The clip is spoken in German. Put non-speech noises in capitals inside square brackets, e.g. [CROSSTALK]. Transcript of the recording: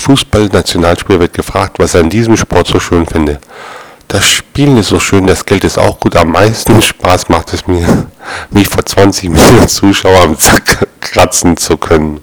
Fußballnationalspieler wird gefragt, was er an diesem Sport so schön finde. Das Spielen ist so schön, das Geld ist auch gut. Am meisten Spaß macht es mir, [LAUGHS] mich vor 20 Millionen Zuschauern [LAUGHS] kratzen zu können.